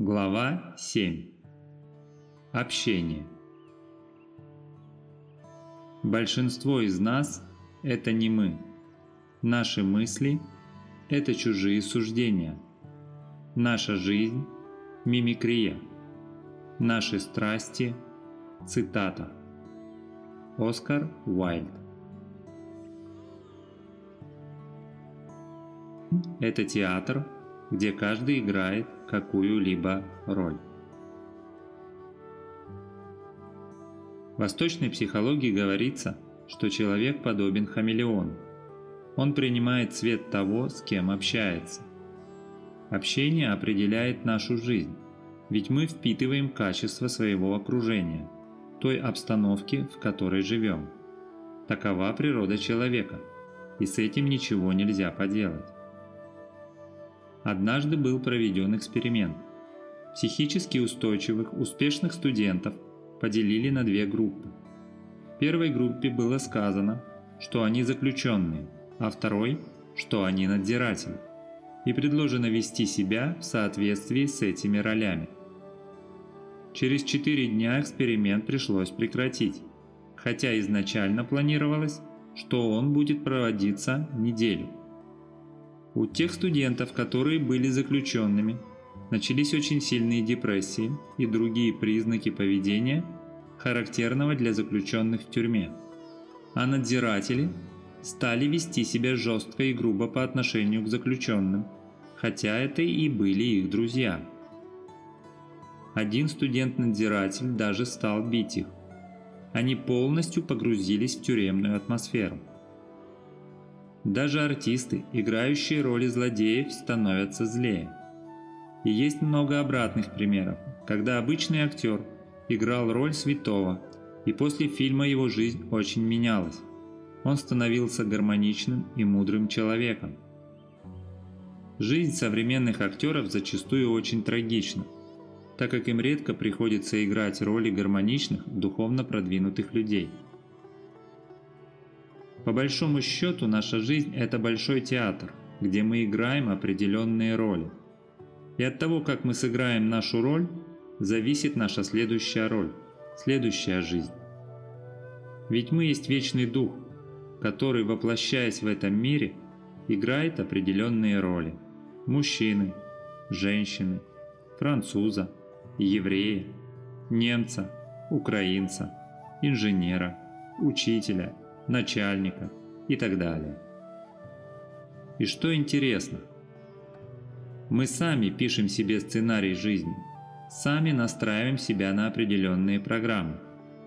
Глава 7. Общение. Большинство из нас – это не мы. Наши мысли – это чужие суждения. Наша жизнь – мимикрия. Наши страсти – цитата. Оскар Уайльд. Это театр, где каждый играет какую-либо роль. В восточной психологии говорится, что человек подобен хамелеону. Он принимает цвет того, с кем общается. Общение определяет нашу жизнь, ведь мы впитываем качество своего окружения, той обстановки, в которой живем. Такова природа человека, и с этим ничего нельзя поделать. Однажды был проведен эксперимент. Психически устойчивых, успешных студентов поделили на две группы. Первой группе было сказано, что они заключенные, а второй, что они надзиратели, и предложено вести себя в соответствии с этими ролями. Через четыре дня эксперимент пришлось прекратить, хотя изначально планировалось, что он будет проводиться неделю. У тех студентов, которые были заключенными, начались очень сильные депрессии и другие признаки поведения, характерного для заключенных в тюрьме. А надзиратели стали вести себя жестко и грубо по отношению к заключенным, хотя это и были их друзья. Один студент-надзиратель даже стал бить их. Они полностью погрузились в тюремную атмосферу. Даже артисты, играющие роли злодеев, становятся злее. И есть много обратных примеров, когда обычный актер играл роль святого, и после фильма его жизнь очень менялась. Он становился гармоничным и мудрым человеком. Жизнь современных актеров зачастую очень трагична, так как им редко приходится играть роли гармоничных, духовно продвинутых людей – по большому счету наша жизнь – это большой театр, где мы играем определенные роли. И от того, как мы сыграем нашу роль, зависит наша следующая роль, следующая жизнь. Ведь мы есть вечный дух, который, воплощаясь в этом мире, играет определенные роли. Мужчины, женщины, француза, еврея, немца, украинца, инженера, учителя – начальника и так далее. И что интересно, мы сами пишем себе сценарий жизни, сами настраиваем себя на определенные программы,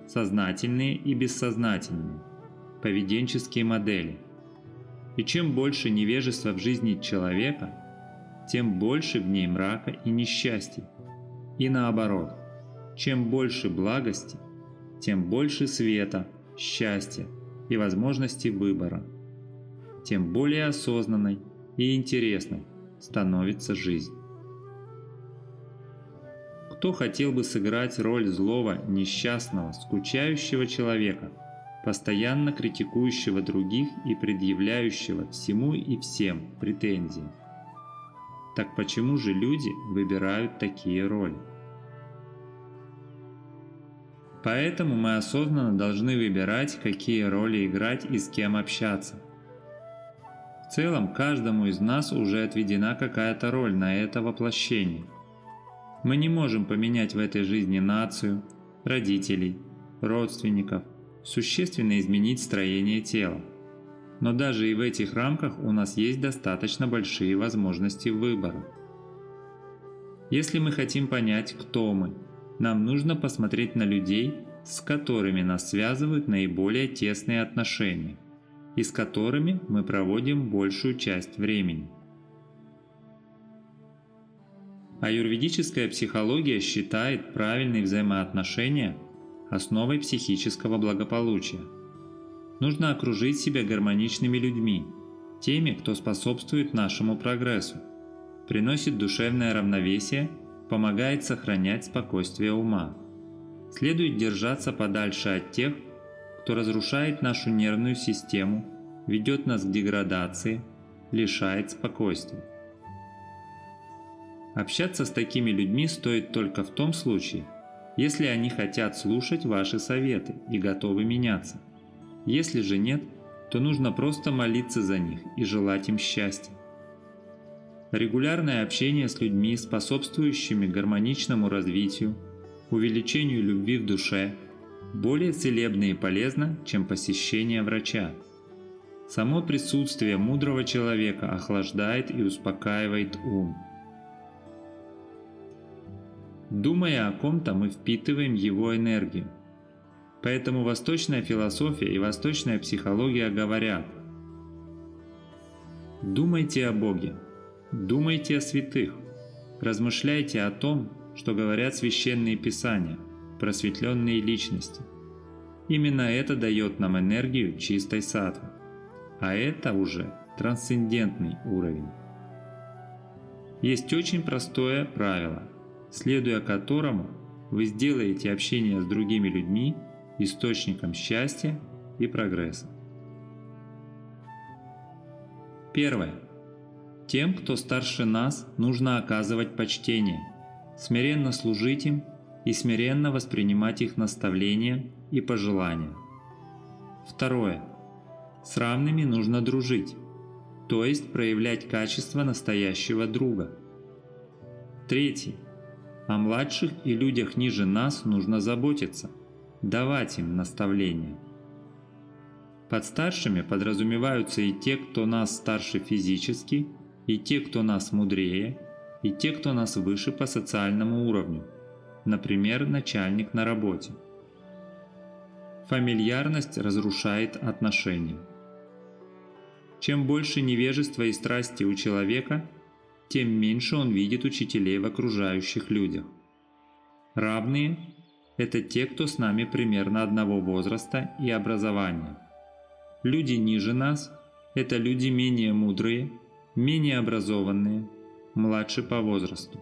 сознательные и бессознательные, поведенческие модели. И чем больше невежества в жизни человека, тем больше в ней мрака и несчастья. И наоборот, чем больше благости, тем больше света, счастья, и возможности выбора, тем более осознанной и интересной становится жизнь. Кто хотел бы сыграть роль злого, несчастного, скучающего человека, постоянно критикующего других и предъявляющего всему и всем претензии? Так почему же люди выбирают такие роли? Поэтому мы осознанно должны выбирать, какие роли играть и с кем общаться. В целом, каждому из нас уже отведена какая-то роль на это воплощение. Мы не можем поменять в этой жизни нацию, родителей, родственников, существенно изменить строение тела. Но даже и в этих рамках у нас есть достаточно большие возможности выбора. Если мы хотим понять, кто мы, нам нужно посмотреть на людей, с которыми нас связывают наиболее тесные отношения и с которыми мы проводим большую часть времени. Аюрведическая психология считает правильные взаимоотношения основой психического благополучия. Нужно окружить себя гармоничными людьми, теми, кто способствует нашему прогрессу, приносит душевное равновесие помогает сохранять спокойствие ума. Следует держаться подальше от тех, кто разрушает нашу нервную систему, ведет нас к деградации, лишает спокойствия. Общаться с такими людьми стоит только в том случае, если они хотят слушать ваши советы и готовы меняться. Если же нет, то нужно просто молиться за них и желать им счастья. Регулярное общение с людьми, способствующими гармоничному развитию, увеличению любви в душе, более целебно и полезно, чем посещение врача. Само присутствие мудрого человека охлаждает и успокаивает ум. Думая о ком-то, мы впитываем его энергию. Поэтому восточная философия и восточная психология говорят «Думайте о Боге, думайте о святых, размышляйте о том, что говорят священные писания, просветленные личности. Именно это дает нам энергию чистой сатвы, а это уже трансцендентный уровень. Есть очень простое правило – следуя которому вы сделаете общение с другими людьми источником счастья и прогресса. Первое. Тем, кто старше нас, нужно оказывать почтение, смиренно служить им и смиренно воспринимать их наставления и пожелания. Второе. С равными нужно дружить, то есть проявлять качество настоящего друга. Третий. О младших и людях ниже нас нужно заботиться, давать им наставления. Под старшими подразумеваются и те, кто нас старше физически, и те, кто нас мудрее, и те, кто нас выше по социальному уровню, например, начальник на работе. Фамильярность разрушает отношения. Чем больше невежества и страсти у человека – тем меньше он видит учителей в окружающих людях. Равные – это те, кто с нами примерно одного возраста и образования. Люди ниже нас – это люди менее мудрые, менее образованные, младше по возрасту.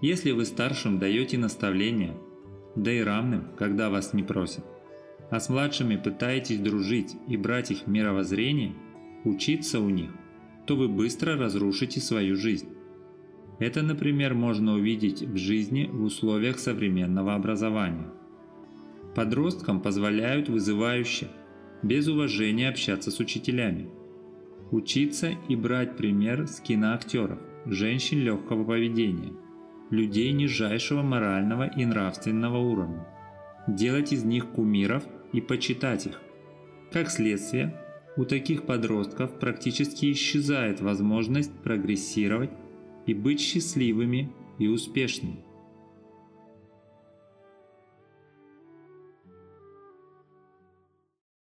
Если вы старшим даете наставления, да и равным, когда вас не просят, а с младшими пытаетесь дружить и брать их мировоззрение, учиться у них, то вы быстро разрушите свою жизнь. Это, например, можно увидеть в жизни в условиях современного образования. Подросткам позволяют вызывающе, без уважения общаться с учителями. Учиться и брать пример с киноактеров, женщин легкого поведения, людей нижайшего морального и нравственного уровня. Делать из них кумиров и почитать их. Как следствие, у таких подростков практически исчезает возможность прогрессировать и быть счастливыми и успешными.